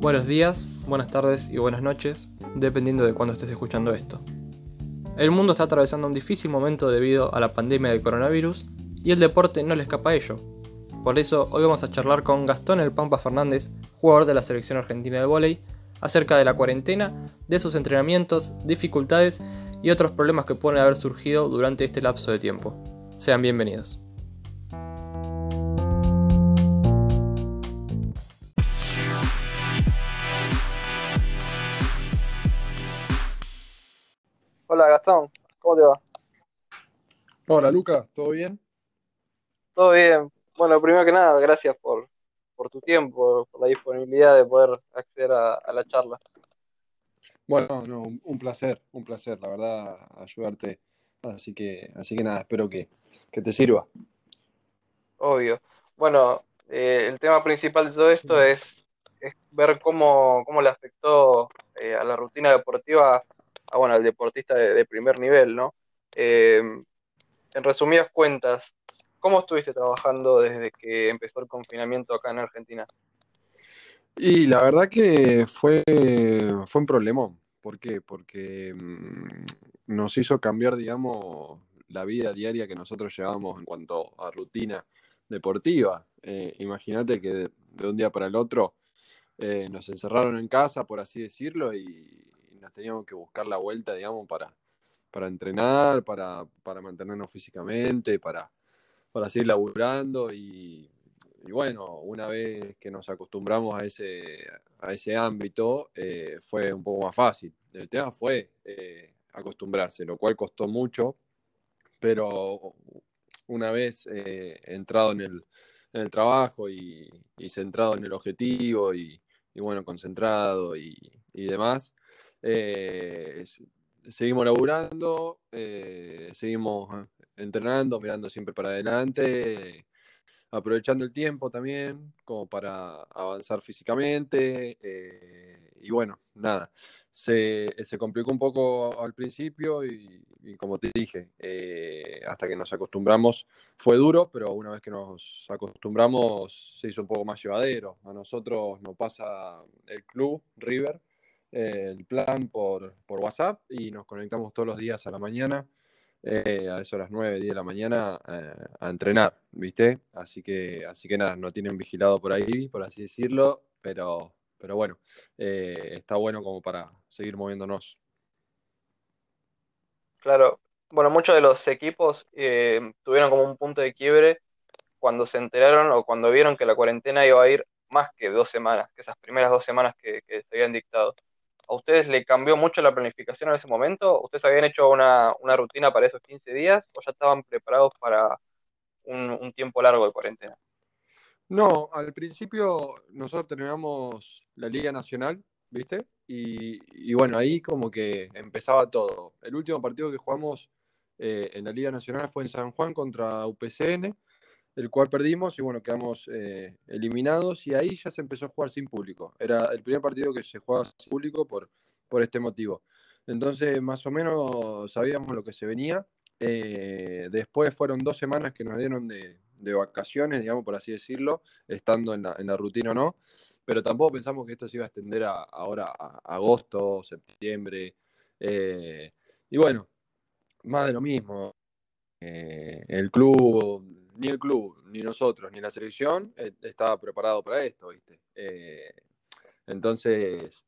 Buenos días, buenas tardes y buenas noches, dependiendo de cuándo estés escuchando esto. El mundo está atravesando un difícil momento debido a la pandemia del coronavirus y el deporte no le escapa a ello. Por eso hoy vamos a charlar con Gastón El Pampa Fernández, jugador de la selección argentina de vóley, acerca de la cuarentena, de sus entrenamientos, dificultades y otros problemas que pueden haber surgido durante este lapso de tiempo. Sean bienvenidos. Hola Gastón, ¿cómo te va? Hola Lucas, ¿todo bien? Todo bien. Bueno, primero que nada, gracias por, tu tiempo, por la disponibilidad de poder acceder a, la charla. Bueno, no, un, placer, un placer, la verdad, ayudarte. Así que, así que nada, espero que, te sirva. Obvio. Bueno, eh, el tema principal de todo esto es, ver cómo, cómo le afectó eh, a la rutina deportiva a, bueno, al deportista de, primer nivel, ¿no? Eh, en resumidas cuentas, ¿cómo estuviste trabajando desde que empezó el confinamiento acá en Argentina? Y la verdad que fue, fue un problemón. ¿Por qué? Porque mm, nos hizo cambiar, digamos, la vida diaria que nosotros llevábamos en cuanto a rutina deportiva. Eh, imagínate que de, un día para el otro eh, nos encerraron en casa, por así decirlo, y, nos teníamos que buscar la vuelta, digamos, para, para entrenar, para, mantenernos físicamente, para, para seguir laburando y, bueno, una vez que nos acostumbramos a ese, a ese ámbito, eh, fue un poco más fácil. El tema fue eh, acostumbrarse, lo cual costó mucho, pero una vez eh, entrado en el, trabajo y, centrado en el objetivo y, bueno, concentrado y, y demás, eh, seguimos laburando, eh, seguimos entrenando, mirando siempre para adelante, aprovechando el tiempo también como para avanzar físicamente. Eh, y bueno, nada, se, complicó un poco al principio y, como te dije, hasta que nos acostumbramos fue duro, pero una vez que nos acostumbramos se hizo un poco más llevadero. A nosotros nos pasa el club River el plan por, WhatsApp y nos conectamos todos los días a la mañana, eh, a eso a las 9, 10 de la mañana, eh, a entrenar, ¿viste? Así que, así que nada, no tienen vigilado por ahí, por así decirlo, pero, pero bueno, eh, está bueno como para seguir moviéndonos. Claro, bueno, muchos de los equipos tuvieron como un punto de quiebre cuando se enteraron o cuando vieron que la cuarentena iba a ir más que dos semanas, que esas primeras dos semanas que se habían dictado. ¿A ustedes le cambió mucho la planificación en ese momento? ¿Ustedes habían hecho una, rutina para esos 15 días o ya estaban preparados para un, tiempo largo de cuarentena? No, al principio nosotros terminamos la Liga Nacional, ¿viste? Y, bueno, ahí como que empezaba todo. El último partido que jugamos eh, en la Liga Nacional fue en San Juan contra UPCN el cual perdimos y bueno, quedamos eh, eliminados y ahí ya se empezó a jugar sin público. Era el primer partido que se jugaba sin público por, por este motivo. Entonces, más o menos sabíamos lo que se venía. Eh, después fueron dos semanas que nos dieron de, vacaciones, digamos, por así decirlo, estando en la, rutina o no, pero tampoco pensamos que esto se iba a extender a, ahora a, agosto, septiembre. Eh, y bueno, más de lo mismo. el club ni el club, ni nosotros, ni la selección eh, estaba preparado para esto, ¿viste? Eh, entonces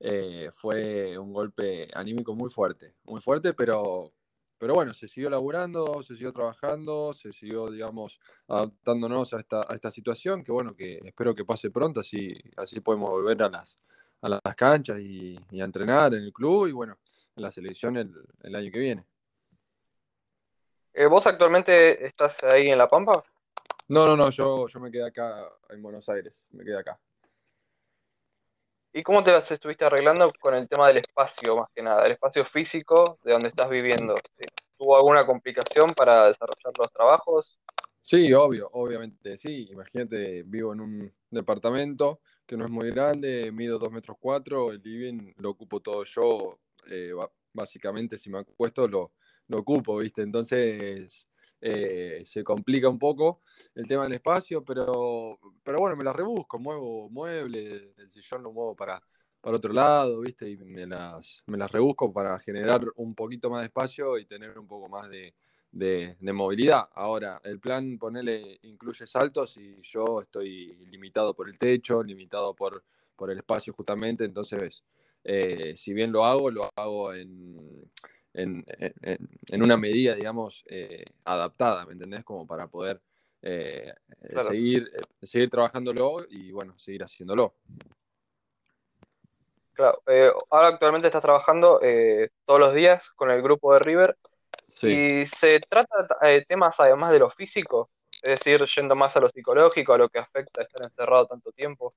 eh, fue un golpe anímico muy fuerte, muy fuerte, pero, pero bueno, se siguió laburando, se siguió trabajando, se siguió, digamos, adaptándonos a esta, a esta situación, que bueno, que espero que pase pronto, así, así podemos volver a las, a las canchas y, a entrenar en el club y bueno, en la selección el año que viene. Eh, ¿Vos actualmente estás ahí en La Pampa? No, no, no, yo, yo me quedé acá en Buenos Aires, me quedé acá. ¿Y cómo te las estuviste arreglando con el tema del espacio, más que nada, el espacio físico de donde estás viviendo? ¿Tuvo alguna complicación para desarrollar los trabajos? Sí, obvio, obviamente, sí. Imagínate, vivo en un departamento que no es muy grande, mido dos metros cuatro, el living lo ocupo todo yo, eh, básicamente si me acuesto lo, lo ocupo, ¿viste? Entonces, eh, se complica un poco el tema del espacio, pero, pero bueno, me las rebusco, muevo muebles, el sillón lo muevo para, para otro lado, ¿viste? Y me las, me las rebusco para generar un poquito más de espacio y tener un poco más de, de, movilidad. Ahora, el plan, ponele, incluye saltos y yo estoy limitado por el techo, limitado por, por el espacio justamente, entonces, eh, si bien lo hago, lo hago en, en, en, una medida, digamos, eh, adaptada, ¿me entendés? Como para poder eh, seguir, seguir trabajándolo y, bueno, seguir haciéndolo. Claro, ahora actualmente estás trabajando todos los días con el grupo de River y se trata de temas además de lo físico, es decir, yendo más a lo psicológico, a lo que afecta estar encerrado tanto tiempo.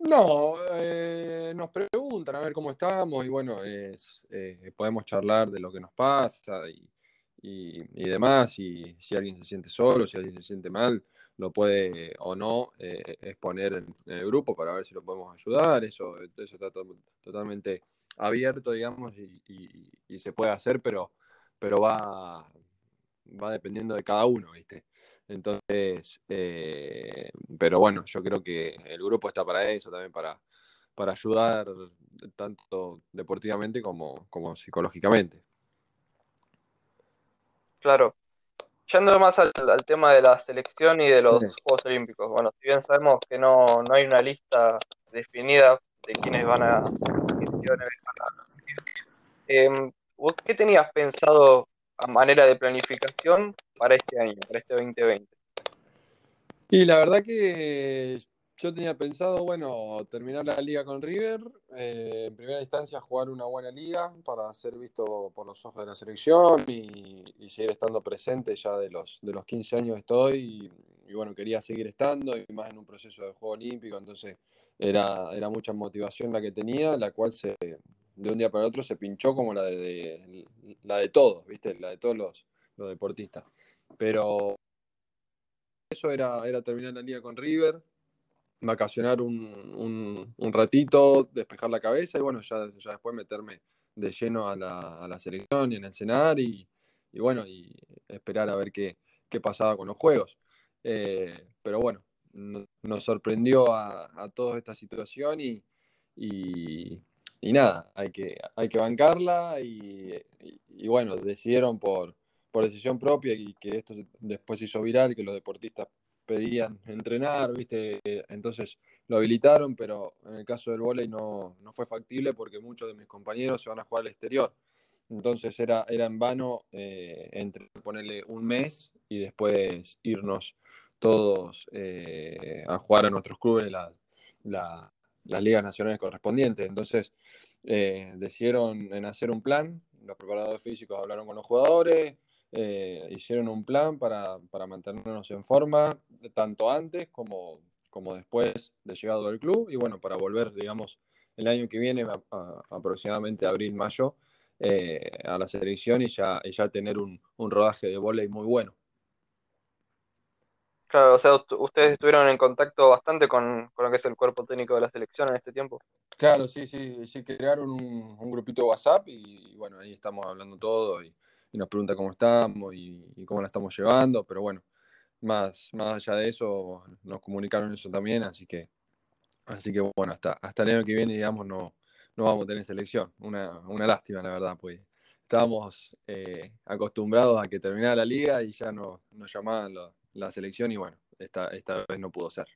No, eh, nos preguntan a ver cómo estamos y bueno, es, eh, podemos charlar de lo que nos pasa y, y, demás, y si alguien se siente solo, si alguien se siente mal, lo puede o no eh, exponer en, el grupo para ver si lo podemos ayudar, eso, eso está totalmente abierto, digamos, y, y se puede hacer, pero pero va, va dependiendo de cada uno, ¿viste? Entonces, eh, pero bueno, yo creo que el grupo está para eso, también para, para ayudar tanto deportivamente como, como psicológicamente. Claro. Yendo más al, tema de la selección y de los Juegos Olímpicos. Bueno, si bien sabemos que no, no hay una lista definida de quiénes van a... Eh, ¿Vos qué tenías pensado a manera de planificación para este año, para este 2020? Y la verdad que yo tenía pensado, bueno, terminar la liga con River, eh, en primera instancia jugar una buena liga para ser visto por los ojos de la selección y, seguir estando presente ya de los, de los 15 años estoy y, bueno, quería seguir estando y más en un proceso de juego olímpico, entonces era, era mucha motivación la que tenía, la cual se, de un día para otro se pinchó como la de, la de todos, ¿viste? La de todos los, deportistas. Pero eso era, terminar la liga con River, vacacionar un, ratito, despejar la cabeza y bueno, ya, después meterme de lleno a la, selección y en el cenar y, bueno, y esperar a ver qué, pasaba con los juegos. Eh, pero bueno, nos sorprendió a, toda esta situación y, y nada, hay que, hay que bancarla y, bueno, decidieron por, por decisión propia y que esto después hizo viral, que los deportistas pedían entrenar, ¿viste? Entonces lo habilitaron, pero en el caso del vóley no, no fue factible porque muchos de mis compañeros se van a jugar al exterior. Entonces era, era en vano eh, entre ponerle un mes y después irnos todos eh, a jugar a nuestros clubes la, las ligas nacionales correspondientes. Entonces, eh, decidieron en hacer un plan, los preparadores físicos hablaron con los jugadores, eh, hicieron un plan para, mantenernos en forma, tanto antes como, como después de llegado del club, y bueno, para volver, digamos, el año que viene, aproximadamente abril, mayo, eh, a la selección y ya, ya tener un, un rodaje de volei muy bueno. Claro, o sea, ustedes estuvieron en contacto bastante con, lo que es el cuerpo técnico de la selección en este tiempo. Claro, sí, sí, sí, crearon un, grupito de WhatsApp y, bueno, ahí estamos hablando todo y, nos pregunta cómo estamos y, cómo la estamos llevando, pero bueno, más, más allá de eso, nos comunicaron eso también, así que, así que bueno, hasta, hasta el año que viene, digamos, no, no vamos a tener selección. Una, una lástima, la verdad, pues estábamos eh, acostumbrados a que terminara la liga y ya no, nos llamaban la selección y bueno, esta, esta vez no pudo ser.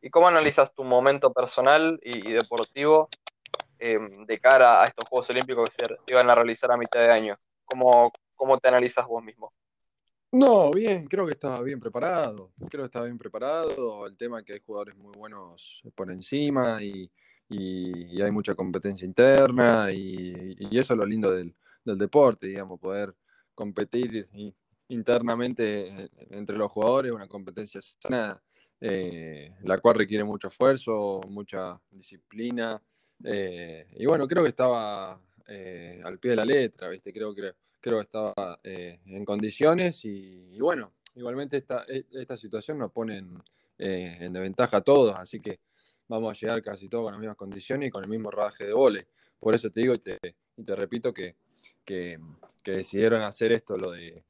¿Y cómo analizas tu momento personal y, deportivo em, de cara a estos Juegos Olímpicos que se iban a realizar a mitad de año? ¿Cómo, cómo te analizas vos mismo? No, bien, creo que estaba bien preparado. Creo que estaba bien preparado. El tema es que hay jugadores muy buenos por encima y, hay mucha competencia interna y, eso es lo lindo del, del deporte, digamos, poder competir y, internamente eh, entre los jugadores, una competencia sana, eh, la cual requiere mucho esfuerzo, mucha disciplina. Eh, y bueno, creo que estaba al pie de la letra, ¿viste? Creo, creo, creo que estaba en condiciones y, bueno, igualmente esta, e, esta situación nos pone en, en, desventaja a todos, así que vamos a llegar casi todos con las mismas condiciones y con el mismo rodaje de vole. Por eso te digo y te, y te repito que que, decidieron hacer esto, lo de,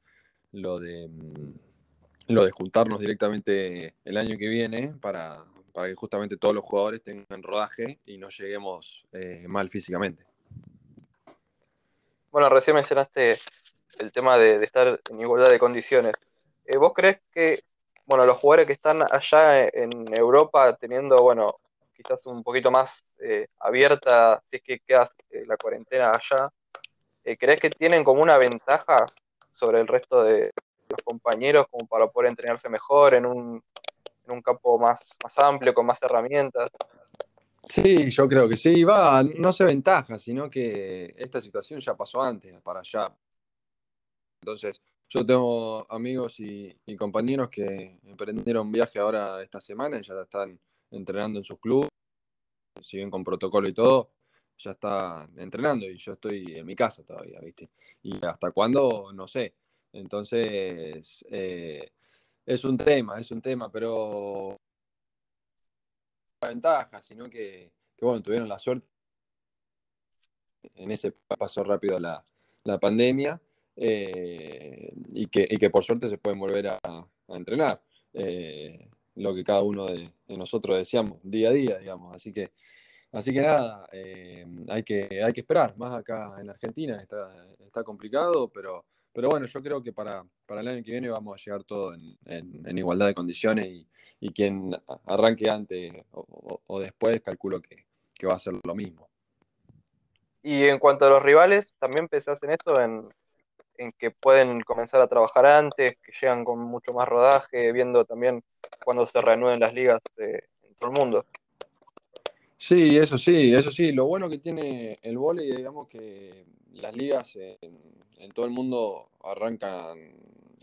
lo de, mm, lo de juntarnos directamente el año que viene para, que justamente todos los jugadores tengan rodaje y no lleguemos eh, mal físicamente. Bueno, recién mencionaste el tema de, estar en igualdad de condiciones. Eh, ¿Vos crees que, bueno, los jugadores que están allá en Europa teniendo, bueno, quizás un poquito más eh, abierta, si es que queda eh, la cuarentena allá, ¿crees que tienen como una ventaja sobre el resto de los compañeros como para poder entrenarse mejor en un, en un campo más, más amplio, con más herramientas? Sí, yo creo que sí. Va, no se ventaja, sino que esta situación ya pasó antes, para allá. Entonces, yo tengo amigos y, compañeros que emprendieron viaje ahora esta semana y ya están entrenando en sus clubes, siguen con protocolo y todo, ya está entrenando y yo estoy en mi casa todavía, ¿viste? Y hasta cuándo, no sé. Entonces, eh, es un tema, es un tema, pero ventaja, sino que, bueno, tuvieron la suerte. En ese paso rápido la, la pandemia eh, y, que, y, que, por suerte se pueden volver a, entrenar. Eh, lo que cada uno de, nosotros deseamos día a día, digamos. Así que, así que nada, eh, hay, que, hay que esperar. Más acá en Argentina está, está complicado, pero, pero bueno, yo creo que para, para el año que viene vamos a llegar todo en, en, igualdad de condiciones y, y, quien arranque antes o, después, calculo que, que, va a ser lo mismo. Y en cuanto a los rivales, ¿también pensás en eso, en, en que pueden comenzar a trabajar antes, que llegan con mucho más rodaje, viendo también cuando se reanuden las ligas de, en todo el mundo? Sí, eso sí, eso sí. Lo bueno que tiene el vóley, digamos que las ligas en, todo el mundo arrancan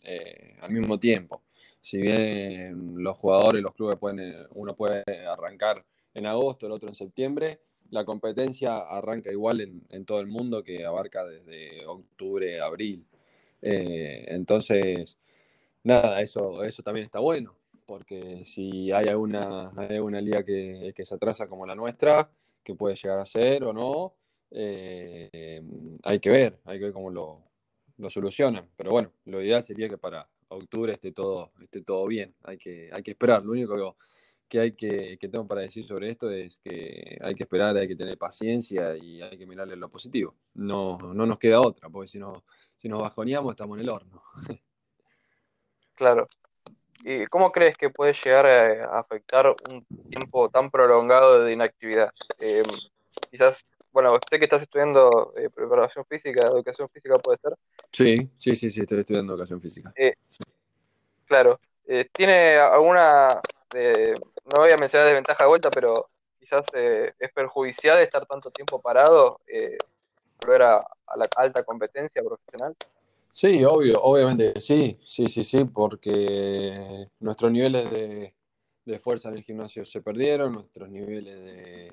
eh, al mismo tiempo. Si bien los jugadores, los clubes pueden, uno puede arrancar en agosto, el otro en septiembre, la competencia arranca igual en, todo el mundo que abarca desde octubre, abril. Eh, entonces, nada, eso, eso también está bueno porque si hay alguna, hay liga que, se atrasa como la nuestra, que puede llegar a ser o no, eh, hay que ver, hay que ver cómo lo, lo, solucionan. Pero bueno, lo ideal sería que para octubre esté todo, esté todo bien, hay que, hay que esperar. Lo único que, hay que, que tengo para decir sobre esto es que hay que esperar, hay que tener paciencia y hay que mirarle lo positivo. No, no nos queda otra, porque si, no, si nos bajoneamos estamos en el horno. Claro, ¿Y cómo crees que puede llegar a, afectar un tiempo tan prolongado de inactividad? Eh, quizás, bueno, usted que estás estudiando eh, preparación física, educación física, ¿puede ser? Sí, sí, sí, sí, estoy estudiando educación física. Eh, claro. ¿Tiene alguna, no voy a mencionar desventaja de vuelta, pero quizás es perjudicial estar tanto tiempo parado, volver a la alta competencia profesional? Sí, obvio, obviamente sí, sí, sí, sí, porque nuestros niveles de, fuerza en el gimnasio se perdieron, nuestros niveles de,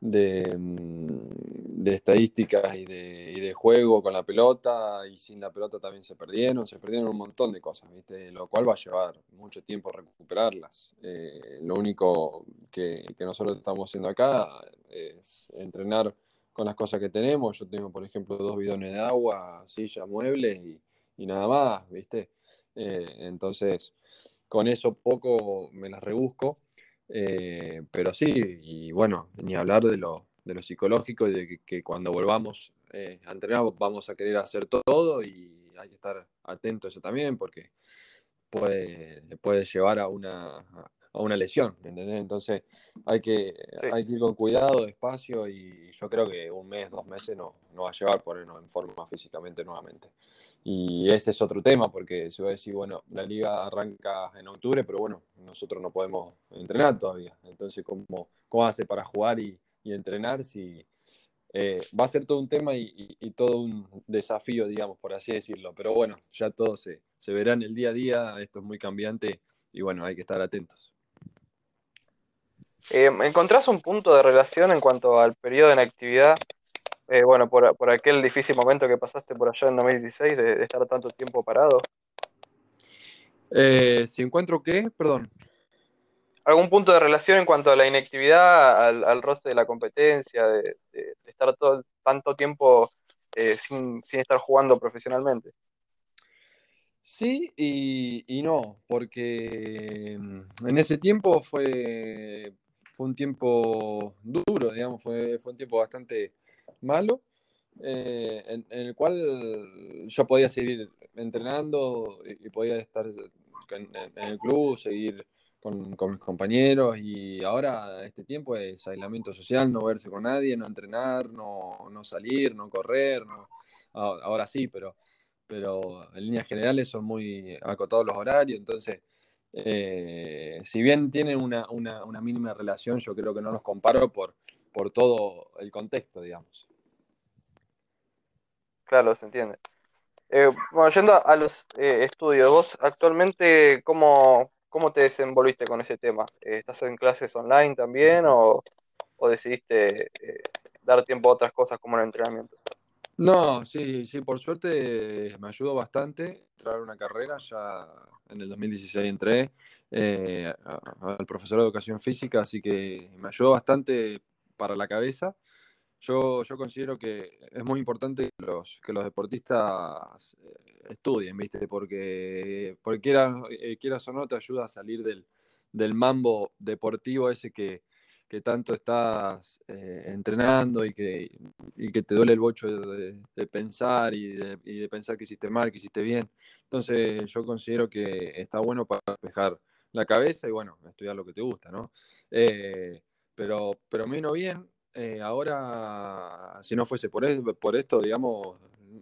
de, mm, estadísticas y de, juego con la pelota y sin la pelota también se perdieron, se perdieron un montón de cosas, ¿viste? lo cual va a llevar mucho tiempo recuperarlas. Eh, lo único que, que nosotros estamos haciendo acá es entrenar con las cosas que tenemos. Yo tengo, por ejemplo, dos bidones de agua, silla, muebles y, nada más, ¿viste? Eh, entonces, con eso poco me las rebusco. Eh, pero sí, y bueno, ni hablar de lo, de lo psicológico y de que, cuando volvamos eh, a entrenar vamos a querer hacer todo y hay que estar atento a eso también porque puede, puede llevar a una, a una lesión, ¿entendés? Entonces hay que, hay que ir con cuidado, despacio y yo creo que un mes, dos meses no, no va a llevar ponernos en forma físicamente nuevamente. Y ese es otro tema porque se va a decir, bueno, la liga arranca en octubre, pero bueno, nosotros no podemos entrenar todavía. Entonces, ¿cómo, cómo hace para jugar y, y entrenar si... Eh, va a ser todo un tema y, y, todo un desafío, digamos, por así decirlo. Pero bueno, ya todo se, se verá en el día a día, esto es muy cambiante y bueno, hay que estar atentos. Eh, ¿Encontrás un punto de relación en cuanto al periodo de inactividad? Eh, bueno, por, por, aquel difícil momento que pasaste por allá en 2016 de, estar tanto tiempo parado. Eh, si encuentro qué, perdón. ¿Algún punto de relación en cuanto a la inactividad, al, al roce de la competencia, de, estar todo tanto tiempo eh, sin, estar jugando profesionalmente. Sí y, no, porque mm, en ese tiempo fue, fue un tiempo duro, digamos, fue, un tiempo bastante malo, eh, en, el cual yo podía seguir entrenando y, podía estar en, el club, seguir con, mis compañeros y ahora este tiempo es aislamiento social, no verse con nadie, no entrenar, no, no salir, no correr, no, ahora sí, pero, pero en líneas generales son muy acotados los horarios, entonces eh, si bien tienen una, una, una, mínima relación, yo creo que no los comparo por, por todo el contexto, digamos. Claro, se entiende. Eh, bueno, yendo a los eh, estudios, vos actualmente, ¿cómo, ¿cómo te desenvolviste con ese tema? Eh, ¿Estás en clases online también o, decidiste dar tiempo a otras cosas como el entrenamiento? No, sí, sí, por suerte me ayudó bastante entrar a una carrera, ya en el 2016 entré al profesor de educación física, así que me ayudó bastante para la cabeza yo, yo considero que es muy importante que los, que los deportistas eh, estudien, ¿viste? Porque, porque quieras, eh, quieras o no, te ayuda a salir del, del mambo deportivo ese que, que tanto estás eh, entrenando y que, y que te duele el bocho de, pensar y de, y de, pensar que hiciste mal, que hiciste bien. Entonces yo considero que está bueno para despejar la cabeza y bueno, estudiar lo que te gusta, ¿no? pero, pero menos bien, eh, ahora, si no fuese por, por esto, digamos,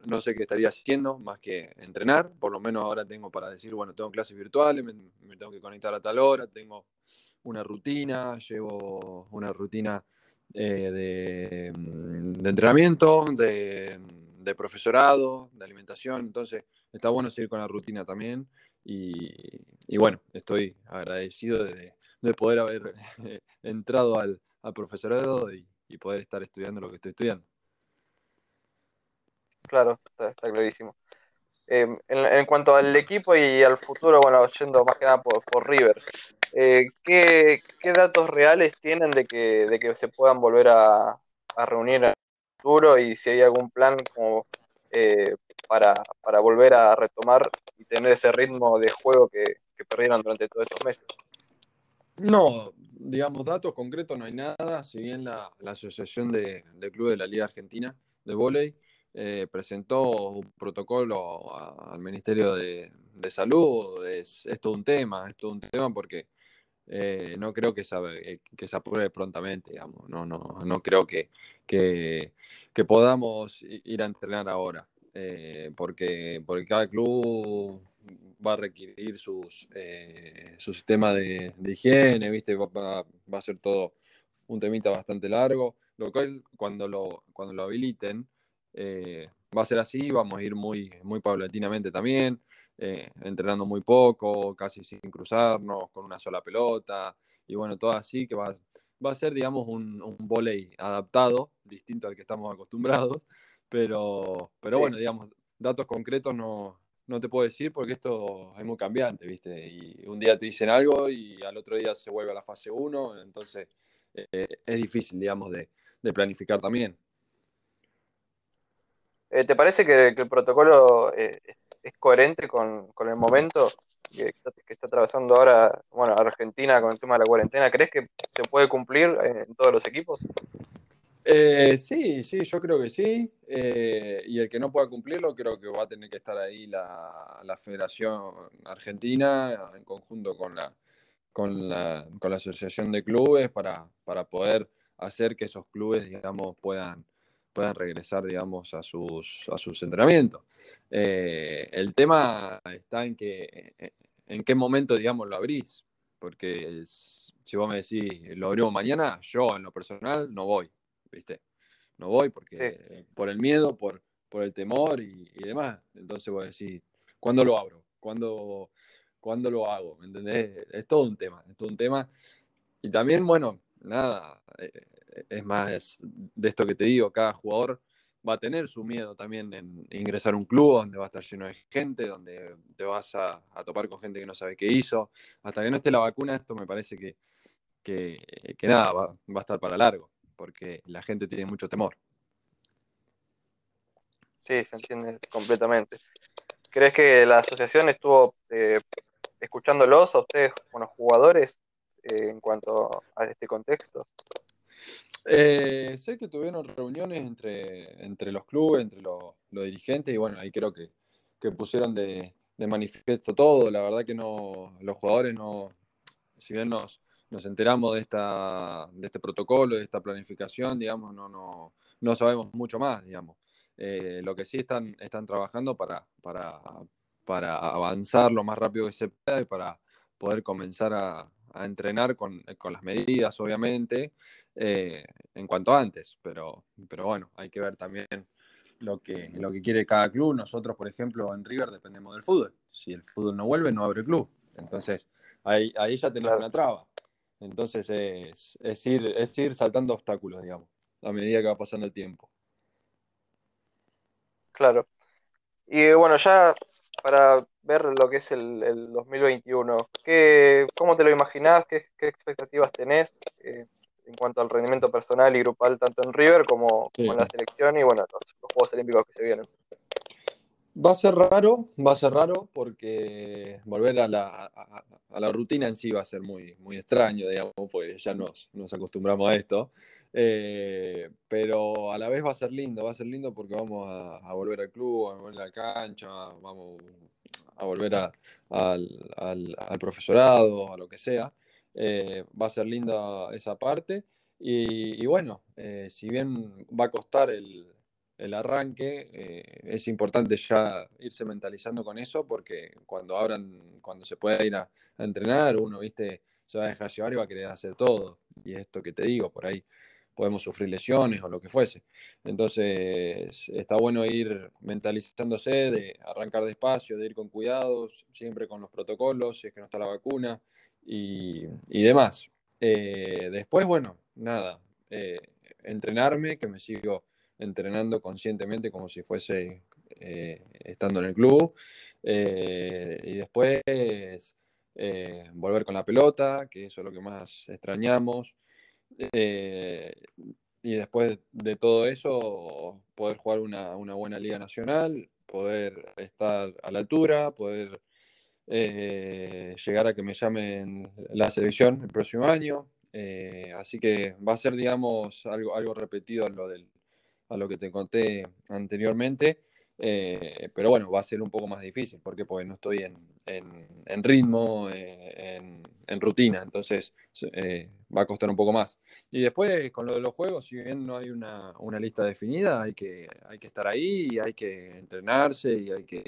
no sé qué estaría haciendo más que entrenar. Por lo menos ahora tengo para decir, bueno, tengo clases virtuales, me, tengo que conectar a tal hora, tengo una rutina, llevo una rutina eh, mm, de, entrenamiento, de, profesorado, de alimentación. Entonces, está bueno seguir con la rutina también. Y, bueno, estoy agradecido de, poder haber entrado al, profesorado y poder estar estudiando lo que estoy estudiando. Claro, está, clarísimo. Em, en, cuanto al equipo y al futuro, bueno, yendo más que nada por, River, eh, ¿qué, datos reales tienen de que, de que se puedan volver a, reunir en el futuro y si hay algún plan como eh, para, volver a retomar y tener ese ritmo de juego que, que perdieron durante todos estos meses? No, digamos, datos concretos no hay nada, si bien la, Asociación de, de, Clubes de la Liga Argentina de Voley eh, presentó un protocolo al Ministerio de, Salud, es, todo un tema, es todo un tema porque eh, no creo que se, eh, que se apruebe prontamente, digamos, no, no, no creo que, que, podamos ir a entrenar ahora, porque, porque cada club va a requerir sus, eh, su sistema de, higiene, ¿viste? Va, a ser todo un temita bastante largo, lo cual cuando lo, cuando lo habiliten eh, va a ser así, vamos a ir muy, muy paulatinamente también, eh, entrenando muy poco, casi sin cruzarnos, con una sola pelota, y bueno, todo así que va, va a ser, digamos, un, un volei adaptado, distinto al que estamos acostumbrados, pero, pero bueno, digamos, datos concretos no, no te puedo decir porque esto es muy cambiante, ¿viste? Y un día te dicen algo y al otro día se vuelve a la fase 1, entonces eh, es difícil, digamos, de, planificar también. Eh, ¿Te parece que, el protocolo eh, es coherente con, el momento que, está atravesando ahora, bueno, Argentina con el tema de la cuarentena? ¿Crees que se puede cumplir en todos los equipos? Eh, sí, sí, yo creo que sí. Eh, y el que no pueda cumplirlo, creo que va a tener que estar ahí la, Federación Argentina en conjunto con la, con la, con la Asociación de Clubes para, para, poder hacer que esos clubes, digamos, puedan, puedan regresar, digamos, a sus, a sus entrenamientos. Eh, el tema está en que en qué momento, digamos, lo abrís. Porque si vos me decís, lo abrimos mañana, yo en lo personal no voy ¿viste? No voy porque por el miedo, por, por el temor y, demás. Entonces voy a decir, ¿cuándo lo abro? ¿Cuándo, ¿Cuándo lo hago? ¿Me entendés? Es todo un tema, es todo un tema. Y también, bueno, nada, eh, es más de esto que te digo, cada jugador va a tener su miedo también en ingresar a un club donde va a estar lleno de gente, donde te vas a, topar con gente que no sabe qué hizo. Hasta que no esté la vacuna, esto me parece que, que, nada, va, a estar para largo porque la gente tiene mucho temor. Sí, se entiende completamente. ¿Crees que la asociación estuvo eh, escuchándolos a ustedes, como jugadores, eh, en cuanto a este contexto? Eh, sé que tuvieron reuniones entre, entre los clubes, entre los, dirigentes, y bueno, ahí creo que, pusieron de, manifiesto todo. La verdad que no, los jugadores no, si bien nos, nos enteramos de, esta, de este protocolo, de esta planificación, digamos, no, no, no sabemos mucho más, digamos. Eh, lo que sí están, están trabajando para, para, para avanzar lo más rápido que se pueda y para poder comenzar a, entrenar con, las medidas, obviamente, eh, en cuanto antes. Pero, pero bueno, hay que ver también lo que, lo que quiere cada club. Nosotros, por ejemplo, en River dependemos del fútbol. Si el fútbol no vuelve, no abre club. Entonces, ahí, ahí ya tenemos una traba. Entonces, es, es, ir, es ir saltando obstáculos, digamos, a medida que va pasando el tiempo. Claro. Y bueno, ya para ver lo que es el, 2021, ¿qué, ¿cómo te lo imaginás? ¿Qué, expectativas tenés eh, en cuanto al rendimiento personal y grupal, tanto en River como, en la selección y bueno, los, Juegos Olímpicos que se vienen? Va a ser raro, va a ser raro porque volver a la, rutina en sí va a ser muy, muy extraño, digamos, porque ya nos, nos acostumbramos a esto. Eh, pero a la vez va a ser lindo, va a ser lindo porque vamos a, volver al club, a volver a la cancha, vamos a volver al, profesorado, a lo que sea. Eh, va a ser linda esa parte. Y, bueno, eh, si bien va a costar el, el arranque, eh, es importante ya irse mentalizando con eso porque cuando abran, cuando se pueda ir a, entrenar, uno, viste, se va a dejar llevar y va a querer hacer todo. Y esto que te digo, por ahí podemos sufrir lesiones o lo que fuese. Entonces, está bueno ir mentalizándose, de arrancar despacio, de ir con cuidados, siempre con los protocolos, si es que no está la vacuna y, demás. Eh, después, bueno, nada, eh, entrenarme, que me sigo entrenando conscientemente como si fuese eh, estando en el club. Y después volver con la pelota, que eso es lo que más extrañamos. Y después de todo eso, poder jugar una, buena liga nacional, poder estar a la altura, poder llegar a que me llamen la selección el próximo año. así que va a ser, digamos, algo, algo repetido en lo del, a lo que te conté anteriormente. Eh, pero bueno, va a ser un poco más difícil. Porque no estoy en, ritmo, eh, en, rutina. Entonces eh, va a costar un poco más. Y después, con lo de los juegos, si bien no hay una, lista definida, hay que, hay que estar ahí, y hay que entrenarse y hay que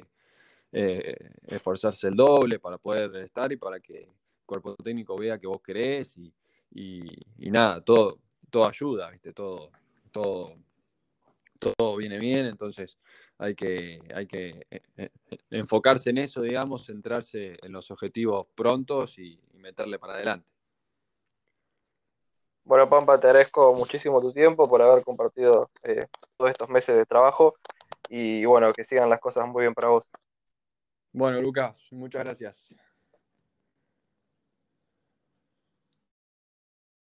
esforzarse el doble para poder estar y para que el cuerpo técnico vea que vos querés. Y, y, nada, todo, todo ayuda, ¿viste? Todo, todo todo viene bien, entonces hay que, hay que eh, eh, enfocarse en eso, digamos, centrarse en los objetivos prontos y, meterle para adelante. Bueno, Pampa, te agradezco muchísimo tu tiempo por haber compartido eh, todos estos meses de trabajo y bueno, que sigan las cosas muy bien para vos. Bueno, Lucas, muchas gracias.